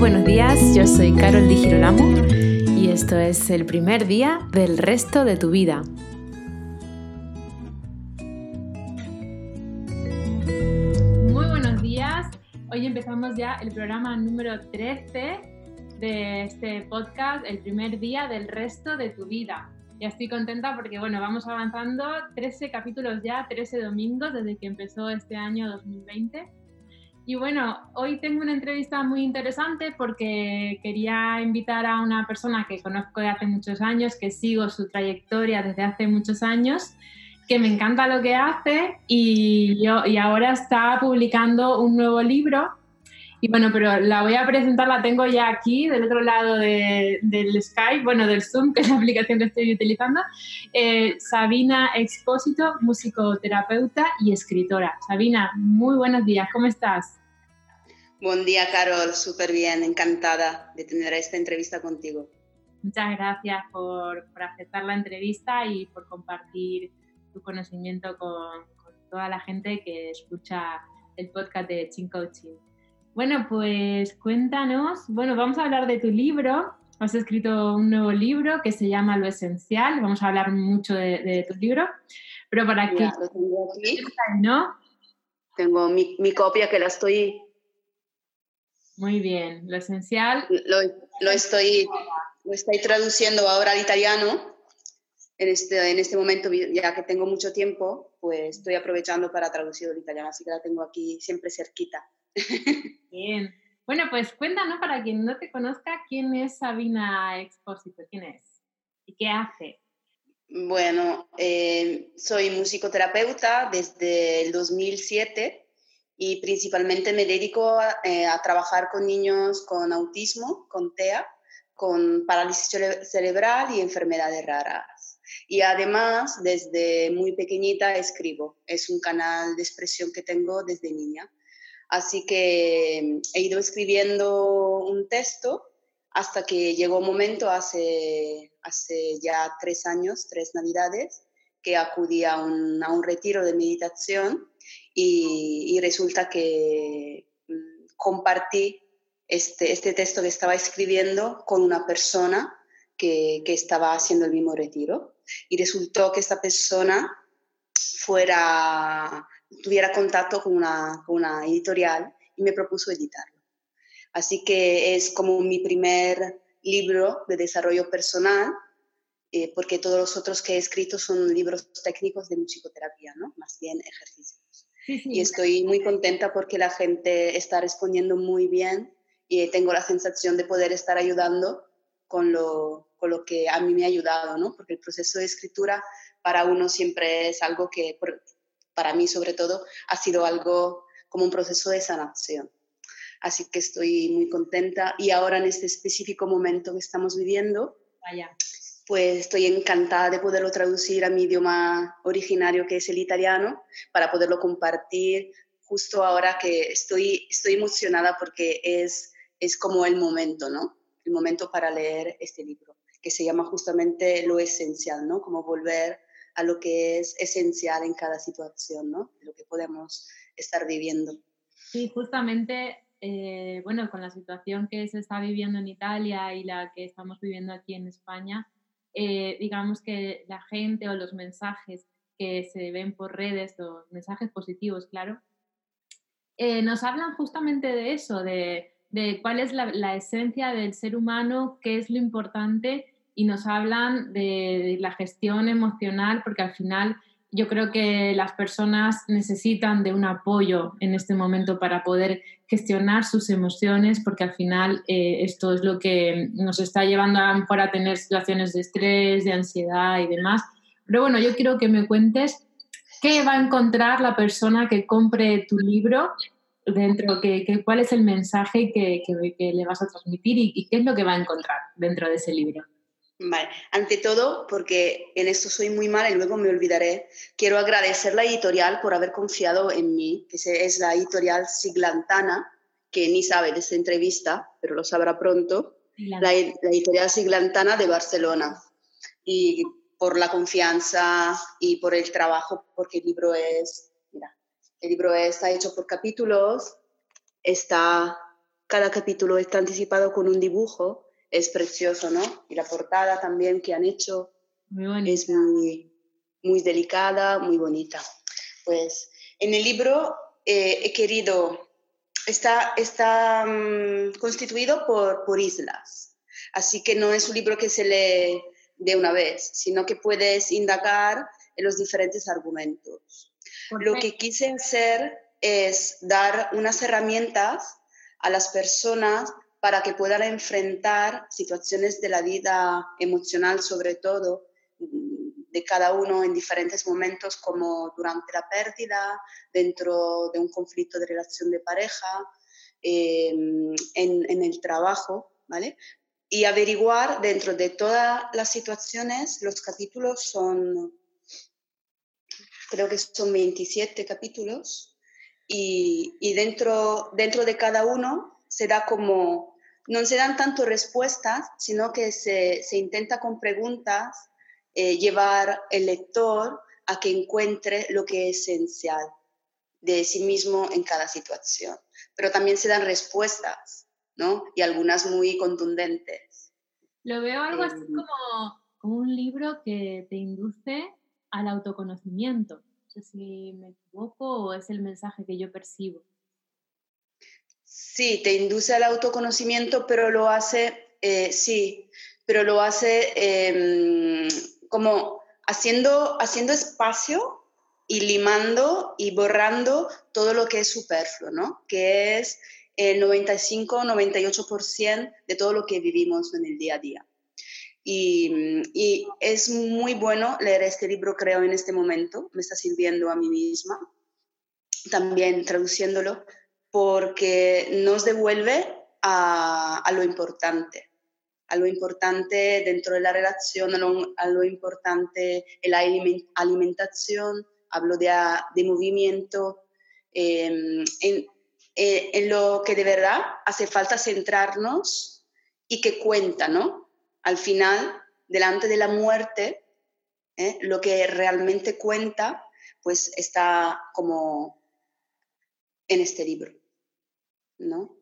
buenos días, yo soy Carol Di Girolamo y esto es el primer día del resto de tu vida. Muy buenos días, hoy empezamos ya el programa número 13 de este podcast, el primer día del resto de tu vida. Ya estoy contenta porque, bueno, vamos avanzando 13 capítulos ya, 13 domingos desde que empezó este año 2020. Y bueno, hoy tengo una entrevista muy interesante porque quería invitar a una persona que conozco de hace muchos años, que sigo su trayectoria desde hace muchos años, que me encanta lo que hace y, yo, y ahora está publicando un nuevo libro y bueno, pero la voy a presentar, la tengo ya aquí, del otro lado del Skype, bueno, del Zoom, que es la aplicación que estoy utilizando. Eh, Sabina Expósito, musicoterapeuta y escritora. Sabina, muy buenos días, ¿cómo estás? Buen día, Carol, súper bien, encantada de tener esta entrevista contigo. Muchas gracias por, por aceptar la entrevista y por compartir tu conocimiento con, con toda la gente que escucha el podcast de Chin Coaching. Bueno, pues cuéntanos, bueno, vamos a hablar de tu libro. Has escrito un nuevo libro que se llama Lo Esencial. Vamos a hablar mucho de, tu libro, pero para que... Lo tengo aquí. ¿No? Tengo mi, mi, copia que la estoy... Muy bien, Lo Esencial. Lo, lo, estoy, lo estoy traduciendo ahora al italiano. En este, en este momento, ya que tengo mucho tiempo, pues estoy aprovechando para traducir al italiano, así que la tengo aquí siempre cerquita. Bien. Bueno, pues cuéntanos para quien no te conozca, ¿quién es Sabina Expósito? ¿Quién es? ¿Y qué hace? Bueno, eh, soy musicoterapeuta desde el 2007 y principalmente me dedico a, eh, a, trabajar con niños con autismo, con TEA, con parálisis cerebral y enfermedades raras. Y además, desde muy pequeñita escribo. Es un canal de expresión que tengo desde niña. Así que mm, he ido escribiendo un texto hasta que llegó un momento hace, hace ya tres años, tres navidades, que acudí a un, a un retiro de meditación y, y resulta que mm, compartí este, este, texto que estaba escribiendo con una persona que, que, estaba haciendo el mismo retiro. Y resultó que esta persona fuera tuviera contacto con una, con una editorial y me propuso editarlo. Así que es como mi primer libro de desarrollo personal, eh, porque todos los otros que he escrito son libros técnicos de musicoterapia, ¿no? más bien Y estoy muy contenta porque la gente está respondiendo muy bien y tengo la sensación de poder estar ayudando con lo, con lo que a mí me ha ayudado, ¿no? porque el proceso de escritura para uno siempre es algo que, para mí sobre todo, ha sido algo como un proceso de sanación. Así que estoy muy contenta y ahora en este específico momento que estamos viviendo, pues estoy encantada de poderlo traducir a mi idioma originario que es el italiano para poderlo compartir justo ahora que estoy, estoy emocionada porque es, es como el momento, ¿no? El momento para leer este libro, que se llama justamente Lo Esencial, ¿no? Como volver a lo que es esencial en cada situación, ¿no? Lo que podemos estar viviendo. Sí, justamente, eh, bueno, con la situación que se está viviendo en Italia y la que estamos viviendo aquí en España, eh, digamos que la gente o los mensajes que se ven por redes, los mensajes positivos, claro, eh, nos hablan justamente de eso, de, de cuál es la, la, esencia del ser humano, qué es lo importante y nos hablan de, la gestión emocional, porque al final yo creo que las personas necesitan de un apoyo en este momento para poder gestionar sus emociones, porque al final eh, esto es lo que nos está llevando a, tener situaciones de estrés, de ansiedad y demás. Pero bueno, yo quiero que me cuentes qué va a encontrar la persona que compre tu libro dentro, que, cuál es el mensaje que, que, le vas a transmitir y, y qué es lo que va a encontrar dentro de ese libro. Vale. Ante todo, porque en esto soy muy mala y luego me olvidaré, quiero agradecer la editorial por haber confiado en mí, que es la editorial Siglantana, que ni sabe de esta entrevista, pero lo sabrá pronto, la, editorial Siglantana de Barcelona. Y por la confianza y por el trabajo, porque el libro es, mira, el libro está hecho por capítulos, está cada capítulo está anticipado con un dibujo, es precioso, ¿no? Y la portada también que han hecho es muy, muy delicada, muy bonita. Pues en el libro eh, he querido, está, está mm, constituido por, por islas, así que no es un libro que se lee de una vez, sino que puedes indagar en los diferentes argumentos. Lo que quise hacer es dar unas herramientas a las personas para que puedan enfrentar situaciones de la vida emocional, sobre todo, de cada uno en diferentes momentos, como durante la pérdida, dentro de un conflicto de relación de pareja, em, en, el trabajo, ¿vale? Y averiguar dentro de todas las situaciones, los capítulos son, creo que son 27 capítulos, y, y dentro, dentro de cada uno se da como, no se dan tanto respuestas, sino que se, se intenta con preguntas eh, llevar el lector a que encuentre lo que es esencial de sí mismo en cada situación. Pero también se dan respuestas, ¿no? Y algunas muy contundentes. Lo veo algo así em. como, como un libro que te induce al autoconocimiento. No sé si me equivoco o es el mensaje que yo percibo. Sí, te induce al autoconocimiento, pero lo hace, eh, sí, pero lo hace em, como haciendo, haciendo espacio y limando y borrando todo lo que es superfluo, ¿no? Que es el 95-98% de todo lo que vivimos en el día a día. Y, y, es muy bueno leer este libro, creo, en este momento. Me está sirviendo a mí misma, también traduciéndolo, porque nos devuelve a, a lo importante a lo importante dentro de la relación, a lo, importante en la alimentación, hablo de, de movimiento, em, en, eh, en, lo que de verdad hace falta centrarnos y que cuenta, ¿no? Al final, delante de la muerte, ¿eh? lo que realmente cuenta, pues está como en este libro, ¿no?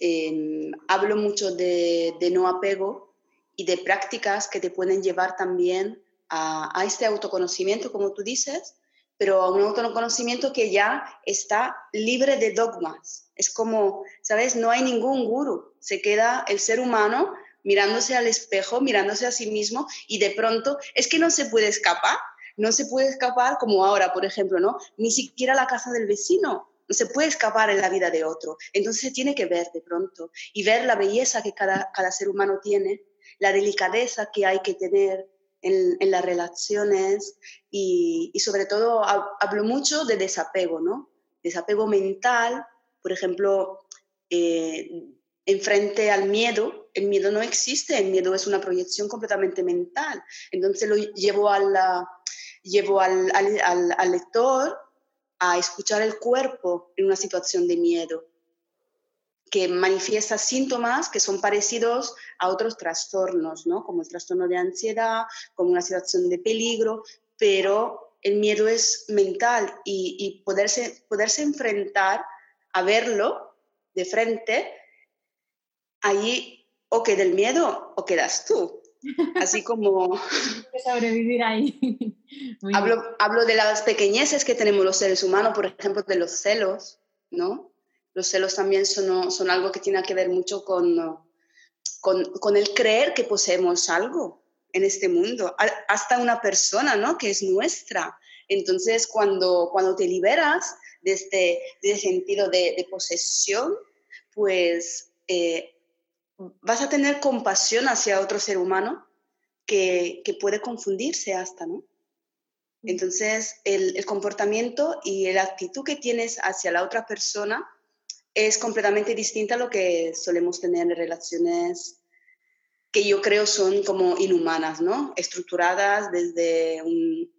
Em, hablo mucho de, no apego y de prácticas que te pueden llevar también a, este autoconocimiento, como tú dices, pero a un autoconocimiento que ya está libre de dogmas. Es como, ¿sabes? No hay ningún guru. Se queda el ser humano mirándose al espejo, mirándose a sí mismo y de pronto es que no se puede escapar. No se puede escapar como ahora, por ejemplo, ¿no? Ni siquiera la casa del vecino no se puede escapar en la vida de otro. Entonces se tiene que ver de pronto y ver la belleza que cada, cada ser humano tiene, la delicadeza que hay que tener en, en las relaciones y, y, sobre todo hablo mucho de desapego, ¿no? Desapego mental, por ejemplo, eh, en frente al miedo, el miedo no existe, el miedo es una proyección completamente mental. Entonces lo llevo, a llevo al, al, al lector a escuchar el cuerpo en una situación de miedo, que manifiesta síntomas que son parecidos a otros trastornos, ¿no? como el trastorno de ansiedad, como una situación de peligro, pero el miedo es mental y, poderse, poderse enfrentar a verlo de frente, ahí o queda el miedo o quedas tú. Así como... sobrevivir ahí. hablo, hablo de las pequeñeces que tenemos los seres humanos, por ejemplo, de los celos, ¿no? Los celos también son, son algo que tiene que ver mucho con, con, con el creer que poseemos algo en este mundo, hasta una persona, ¿no? Que es nuestra. Entonces, cuando, cuando te liberas de este, de sentido de, de posesión, pues eh, vas a tener compasión hacia otro ser humano que, puede confundirse hasta, ¿no? Entonces, el, comportamiento y la actitud que tienes hacia la otra persona es completamente distinta a lo que solemos tener en relaciones que yo creo son como inhumanas, ¿no? Estructuradas desde un...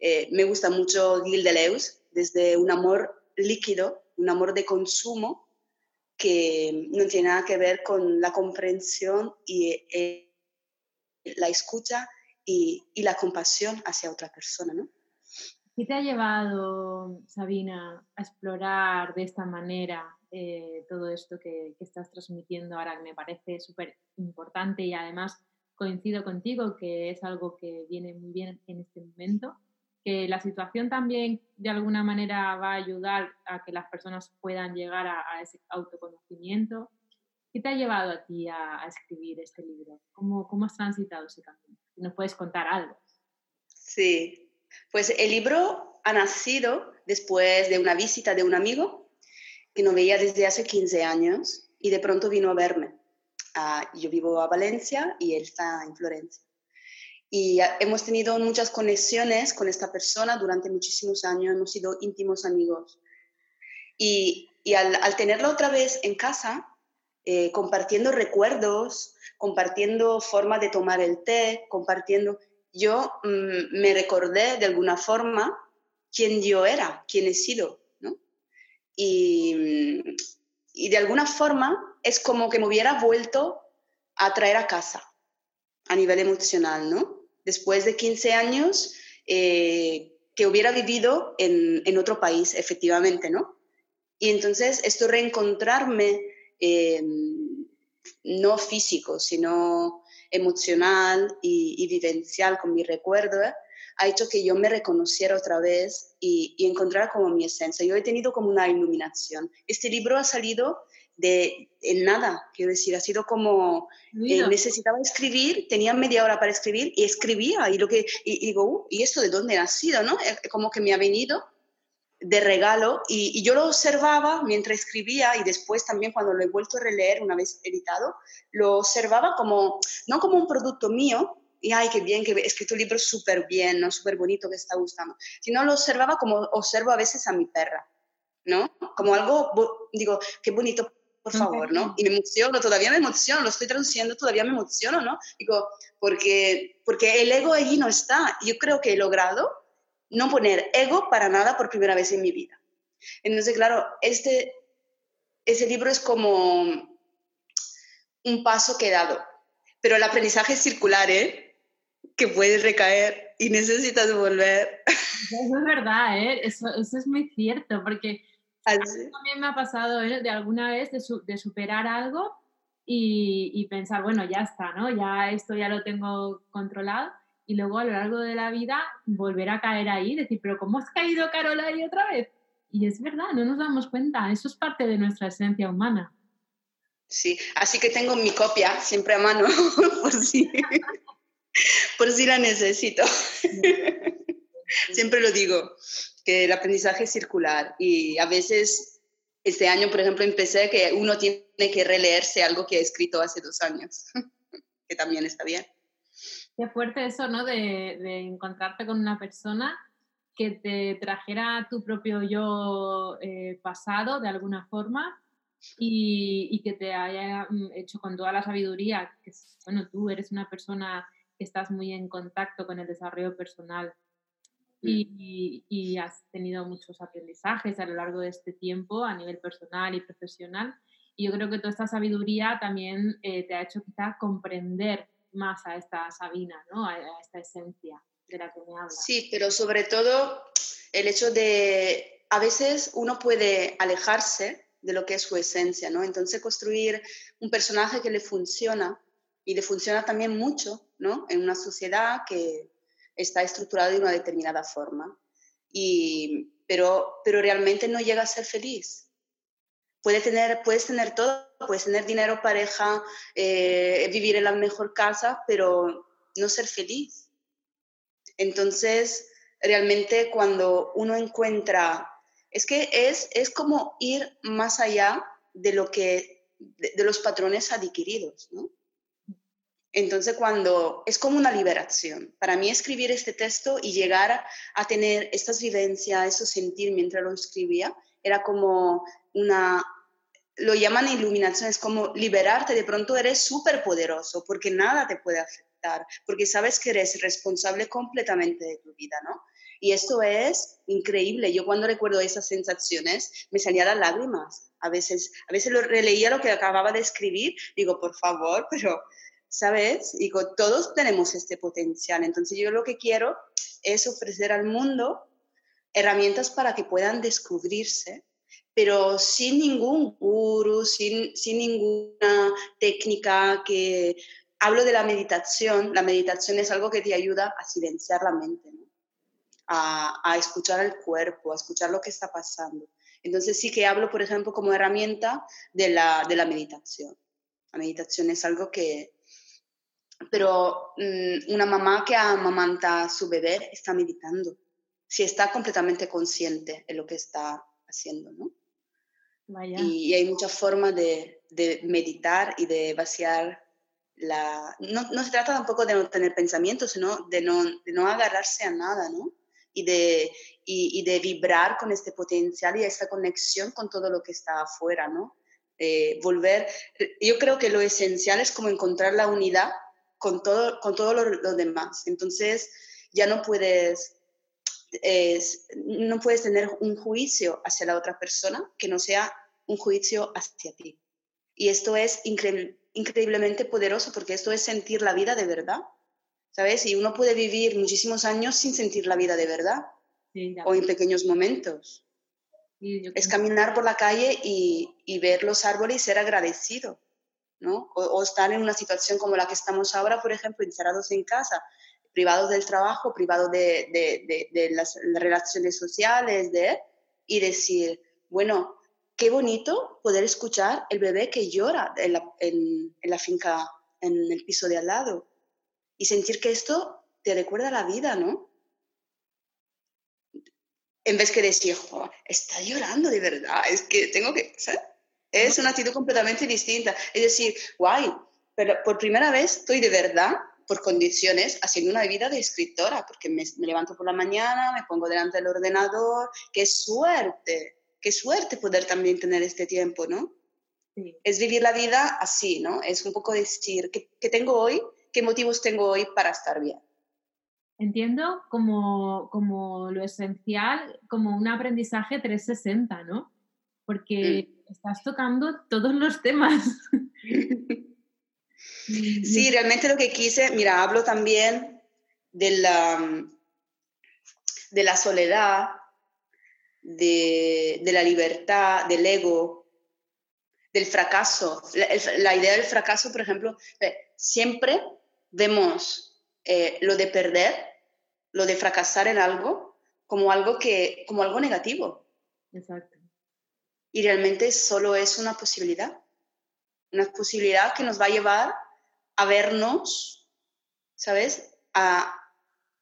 Eh, me gusta mucho Gil Deleuze, desde un amor líquido, un amor de consumo, que no tiene nada que ver con la comprensión y eh, la escucha y, la compasión hacia otra persona, ¿no? ¿Qué te ha llevado, Sabina, a explorar de esta manera eh, todo esto que, que, estás transmitiendo ahora, que me parece súper importante y además coincido contigo que es algo que viene muy bien en este momento, que la situación también de alguna manera va a ayudar a que las personas puedan llegar a, ese autoconocimiento. ¿Qué te ha llevado a ti a, a escribir este libro? ¿Cómo, ¿Cómo, has transitado ese camino? ¿Nos puedes contar algo? Sí, pues el libro ha nacido después de una visita de un amigo que no veía desde hace 15 años y de pronto vino a verme. Ah, yo vivo a Valencia y él está en Florencia. Y hemos tenido muchas conexiones con esta persona durante muchísimos años, hemos sido íntimos amigos. Y, y al, al, tenerlo otra vez en casa, eh, compartiendo recuerdos, compartiendo forma de tomar el té, compartiendo, yo mmm, me recordé de alguna forma quién yo era, quién he sido, ¿no? Y, y de alguna forma es como que me hubiera vuelto a traer a casa a nivel emocional, ¿no? Después de 15 años eh, que hubiera vivido en, en, otro país, efectivamente, ¿no? Y entonces esto reencontrarme, eh, no físico, sino emocional y, y vivencial con mi recuerdo, ha hecho que yo me reconociera otra vez y, encontrara como mi esencia. Yo he tenido como una iluminación. Este libro ha salido de en nada, quiero decir, ha sido como eh, necesitaba escribir, tenía media hora para escribir y escribía y lo que y, y digo, uh, ¿y esto de dónde ha sido, no? Eh, como que me ha venido de regalo y, y, yo lo observaba mientras escribía y después también cuando lo he vuelto a releer una vez editado, lo observaba como, no como un producto mío, y ay, qué bien, que he escrito un libro súper bien, ¿no? súper bonito, que está gustando, sino lo observaba como observo a veces a mi perra, ¿no? Como algo, digo, qué bonito por favor, ¿no? Y me emociono, todavía me emociono, lo estoy traduciendo, todavía me emociono, ¿no? Digo, porque, porque el ego allí no está. Yo creo que he logrado no poner ego para nada por primera vez en mi vida. Entonces, claro, este, ese libro es como un paso que he dado, pero el aprendizaje es circular, ¿eh? Que puedes recaer y necesitas volver. Eso es verdad, ¿eh? Eso, eso es muy cierto, porque a mí también me ha pasado ¿eh? de alguna vez de, su, de superar algo y, y, pensar, bueno, ya está, ¿no? Ya esto ya lo tengo controlado y luego a lo largo de la vida volver a caer ahí, decir, pero ¿cómo has caído Carola ahí otra vez? Y es verdad, no nos damos cuenta, eso es parte de nuestra esencia humana. Sí, así que tengo mi copia siempre a mano, por si, por si la necesito. siempre lo digo que el aprendizaje circular y a veces este año, por ejemplo, empecé que uno tiene que releerse algo que he escrito hace dos años, que también está bien. Qué fuerte eso, ¿no? De, de, encontrarte con una persona que te trajera tu propio yo eh, pasado de alguna forma y, y, que te haya mm, hecho con toda la sabiduría, que bueno, tú eres una persona que estás muy en contacto con el desarrollo personal y, y, has tenido muchos aprendizajes a lo largo de este tiempo a nivel personal y profesional. Y yo creo que toda esta sabiduría también eh, te ha hecho quizá comprender más a esta Sabina, ¿no? a, a esta esencia de la que me hablas. Sí, pero sobre todo el hecho de a veces uno puede alejarse de lo que es su esencia, ¿no? Entonces construir un personaje que le funciona y le funciona también mucho, ¿no? En una sociedad que está estructurado de una determinada forma, y, pero, pero realmente no llega a ser feliz. Puede tener, puedes tener todo, puedes tener dinero, pareja, eh, vivir en la mejor casa, pero no ser feliz. Entonces, realmente cuando uno encuentra, es que es, es como ir más allá de lo que, de, de los patrones adquiridos, ¿no? Entonces, cuando es como una liberación, para mí escribir este texto y llegar a, tener estas vivencias, eso sentir mientras lo escribía, era como una, lo llaman iluminación, es como liberarte, de pronto eres súper poderoso porque nada te puede afectar, porque sabes que eres responsable completamente de tu vida, ¿no? Y esto es increíble. Yo cuando recuerdo esas sensaciones me salían las lágrimas. A veces, a veces lo releía lo que acababa de escribir, digo, por favor, pero ¿sabes? Digo, todos tenemos este potencial. Entonces yo lo que quiero es ofrecer al mundo herramientas para que puedan descubrirse, pero sin ningún guru, sin, sin ninguna técnica que... Hablo de la meditación. La meditación es algo que te ayuda a silenciar la mente, a, a escuchar el cuerpo, a escuchar lo que está pasando. Entonces sí que hablo, por ejemplo, como herramienta de la, de la meditación. La meditación es algo que... Pero mm, una mamá que amamanta a su bebé está meditando, si está completamente consciente de lo que está haciendo, ¿no? Y, hay muchas formas de, de, meditar y de vaciar la... No, no, se trata tampoco de no tener pensamientos, sino de no, de no agarrarse a nada, ¿no? Y de, y, y, de vibrar con este potencial y esta conexión con todo lo que está afuera, ¿no? volver, yo creo que lo esencial es como encontrar la unidad con todo, con todo lo, demás. Entonces, ya no puedes, no puedes tener un juicio hacia la otra persona que no sea un juicio hacia ti. Y esto es increíblemente poderoso porque esto es sentir la vida de verdad. ¿Sabes? Y uno puede vivir muchísimos años sin sentir la vida de verdad. o en pequeños momentos es caminar por la calle y, y, ver los árboles y ser agradecido, ¿no? O, estar en una situación como la que estamos ahora, por ejemplo, encerrados en casa, privados del trabajo, privados de, las, relaciones sociales, y decir, bueno, qué bonito poder escuchar el bebé que llora en la, finca, en el piso de al lado, y sentir que esto te recuerda la vida, ¿no? en vez que decir, está llorando de verdad, es que tengo que, Es una actitud completamente distinta. Es decir, guay, pero por primera vez estoy de verdad, por condiciones, haciendo una vida de escritora, porque me, levanto por la mañana, me pongo delante del ordenador, qué suerte, qué suerte poder también tener este tiempo, ¿no? Es vivir la vida así, ¿no? Es un poco decir, qué tengo hoy? ¿Qué motivos tengo hoy para estar bien? entiendo como, como lo esencial, como un aprendizaje 360, ¿no? Porque mm. Estás tocando todos los temas. Sí, realmente lo que quise, mira, hablo también de la, de la soledad, de, de la libertad, del ego, del fracaso. La, la, idea del fracaso, por ejemplo, eh, siempre vemos eh, lo de perder, lo de fracasar en algo, como algo, que, como algo negativo. Exacto. Y realmente solo es una posibilidad. Una posibilidad que nos va a llevar a vernos, ¿sabes? A,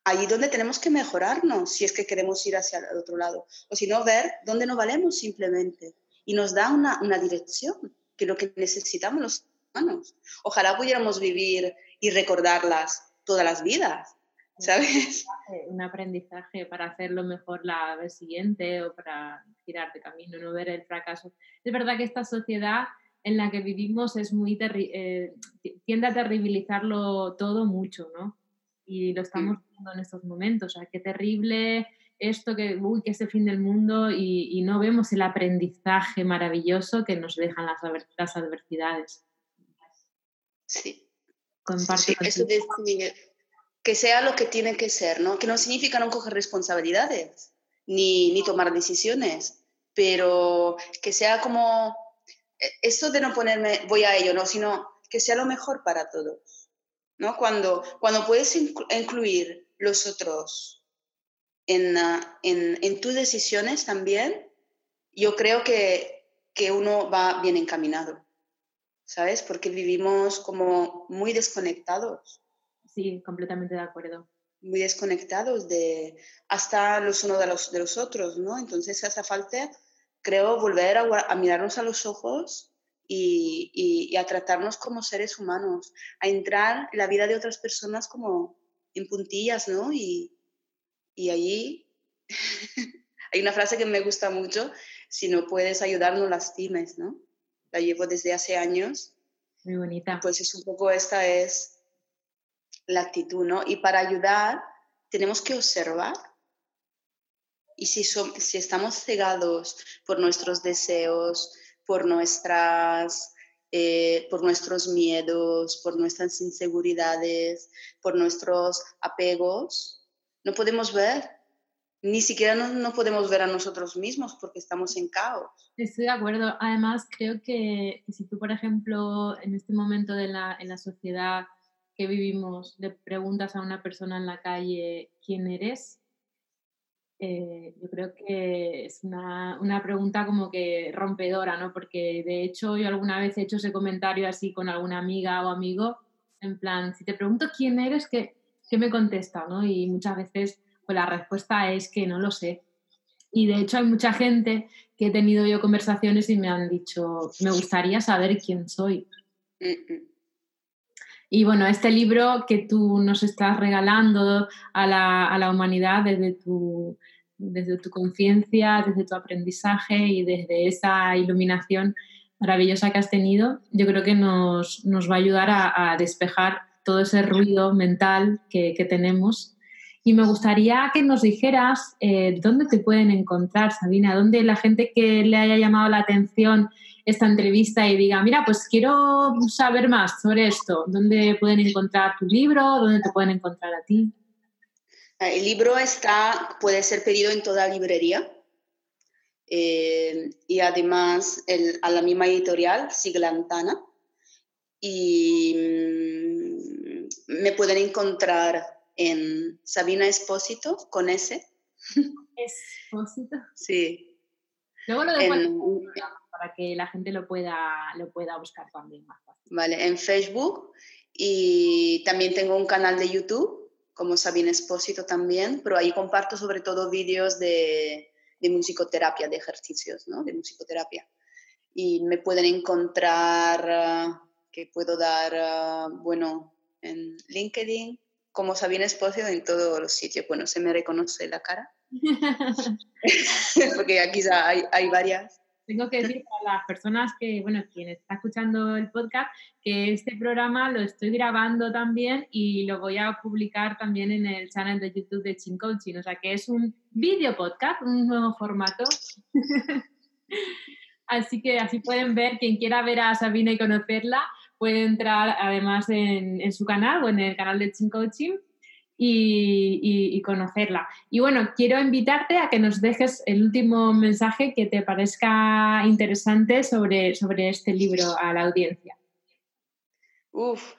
allí donde tenemos que mejorarnos si es que queremos ir hacia el otro lado. O si no, ver dónde no valemos simplemente. Y nos da una, una dirección, que es lo que necesitamos los humanos. Ojalá pudiéramos vivir y recordarlas todas las vidas, ¿sabes? Un aprendizaje para hacerlo mejor la vez siguiente o para girar de camino, no ver el fracaso. Es verdad que esta sociedad en la que vivimos es muy eh, tiende a terribilizarlo todo mucho, ¿no? Y lo estamos viendo en estos momentos. O sea, qué terrible esto, que, uy, que es el fin del mundo y, no vemos el aprendizaje maravilloso que nos dejan las, las adversidades. Sí, Comparto eso de que sea lo que tiene que ser, ¿no? Que no significa no coger responsabilidades ni, ni tomar decisiones, pero que sea como e, esto de no ponerme voy a ello, no, sino que sea lo mejor para todos, ¿no? Cuando, cuando puedes incluir los otros en, ah, en, en, tus decisiones también, yo creo que, que uno va bien encaminado. ¿sabes? Porque vivimos como muy desconectados. Sí, completamente de acuerdo. Muy desconectados de hasta los unos de los, de los otros, ¿no? Entonces hace falta, creo, volver a, mirarnos a los ojos y, y, a tratarnos como seres humanos, a entrar en la vida de otras personas como en puntillas, ¿no? Y, y allí hay una frase que me gusta mucho, si no puedes ayudar, no lastimes, ¿no? la llevo desde hace años. Muy bonita. Pues es un poco esta es la actitud, ¿no? Y para ayudar tenemos que observar. Y si, si estamos cegados por nuestros deseos, por, nuestras, eh, por nuestros miedos, por nuestras inseguridades, por nuestros apegos, no podemos ver ni siquiera nos, podemos ver a nosotros mismos porque estamos en caos. Estoy de acuerdo. Además, creo que, si tú, por ejemplo, en este momento de la, en la sociedad que vivimos, le preguntas a una persona en la calle quién eres, eh, yo creo que es una, una, pregunta como que rompedora, ¿no? Porque de hecho yo alguna vez he hecho ese comentario así con alguna amiga o amigo, en plan, si te pregunto quién eres, ¿qué, qué me contesta? ¿no? Y muchas veces pues la respuesta es que no lo sé. Y de hecho hay mucha gente que he tenido yo conversaciones y me han dicho, me gustaría saber quién soy. Y bueno, este libro que tú nos estás regalando a la, a la humanidad desde tu, desde tu conciencia, desde tu aprendizaje y desde esa iluminación maravillosa que has tenido, yo creo que nos, nos va a ayudar a, a, despejar todo ese ruido mental que, que tenemos. Y me gustaría que nos dijeras eh, dónde te pueden encontrar, Sabina, dónde la gente que le haya llamado la atención esta entrevista y diga, mira, pues quiero saber más sobre esto, dónde pueden encontrar tu libro, dónde te pueden encontrar a ti. El libro está, puede ser pedido en toda librería eh, y además a la misma editorial, Siglantana. Y mm, me pueden encontrar en Sabina Espósito con S. Espósito. Sí. Luego lo dejo para que la gente lo pueda, lo pueda buscar también más fácil. Vale, en Facebook y también tengo un canal de YouTube como Sabina Espósito también, pero ahí comparto sobre todo vídeos de, de musicoterapia, de ejercicios, ¿no? De musicoterapia. Y me pueden encontrar, ah, que puedo dar, ah, bueno, en LinkedIn, como Sabina Espocio en todos los sitios. Bueno, se me reconoce la cara. Porque aquí hay, hay varias. Tengo que decir a las personas que, bueno, quien está escuchando el podcast, que este programa lo estoy grabando también y lo voy a publicar también en el canal de YouTube de Chin Coaching. O sea que es un video podcast, un nuevo formato. así que así pueden ver, quien quiera ver a Sabina y conocerla, puede entrar además en, su canal o en el canal de Chin Coaching y, conocerla. Y bueno, quiero invitarte a que nos dejes el último mensaje que te parezca interesante sobre, sobre este libro a la audiencia. Uf,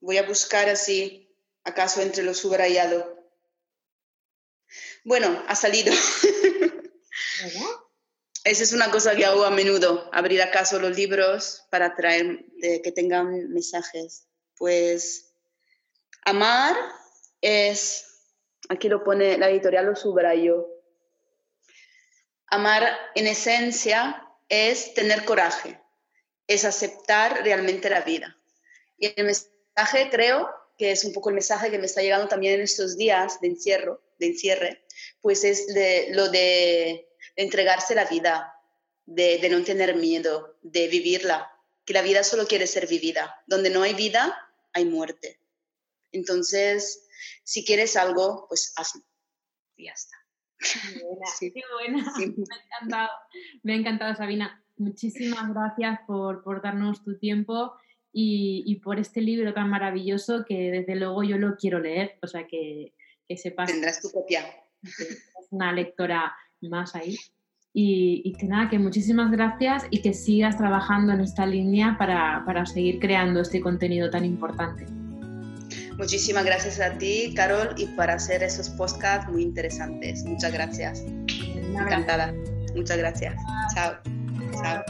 voy a buscar así, acaso entre lo subrayado. Bueno, ha salido. Esa es una cosa que hago a menudo, abrir acaso los libros para traer que tengan mensajes. Pues amar es, aquí lo pone la editorial, lo subrayo. Amar en esencia es tener coraje, es aceptar realmente la vida. Y el mensaje creo que es un poco el mensaje que me está llegando también en estos días de encierro, de encierre, pues es de, lo de entregarse la vida, de, no tener miedo, de vivirla, que la vida solo quiere ser vivida. Donde no hay vida, hay muerte. Entonces, si quieres algo, pues hazlo. Y ya está. Qué buena, Me ha encantado. Me ha encantado, Sabina. Muchísimas gracias por, por darnos tu tiempo y, y, por este libro tan maravilloso que desde luego yo lo quiero leer. O sea, que, que sepas. Tendrás tu copia. Una lectora más ahí. Y, que nada, que muchísimas gracias y que sigas trabajando en esta línea para, para seguir creando este contenido tan importante. Muchísimas gracias a ti, Carol, y para hacer esos podcasts muy interesantes. Muchas gracias. Encantada. Muchas gracias. Chao. Chao.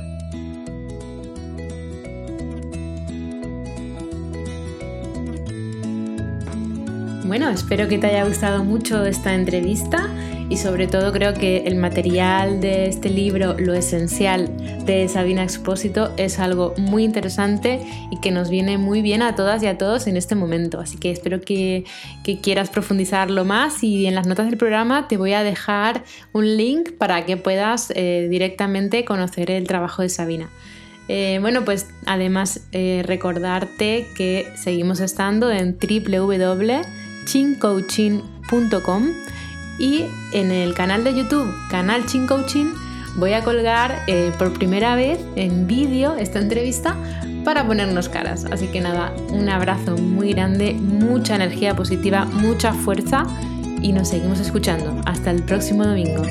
Bueno, espero que te haya gustado mucho esta entrevista y sobre todo creo que el material de este libro, Lo Esencial de Sabina Expósito, es algo muy interesante y que nos viene muy bien a todas y a todos en este momento. Así que espero que, quieras profundizarlo más y en las notas del programa te voy a dejar un link para que puedas eh, directamente conocer el trabajo de Sabina. Eh, bueno, pues además eh, recordarte que seguimos estando en www.chincoaching.com y en el canal de YouTube, Canal Chin Coaching, voy a colgar eh, por primera vez en vídeo esta entrevista para ponernos caras. Así que nada, un abrazo muy grande, mucha energía positiva, mucha fuerza y nos seguimos escuchando. Hasta el próximo domingo.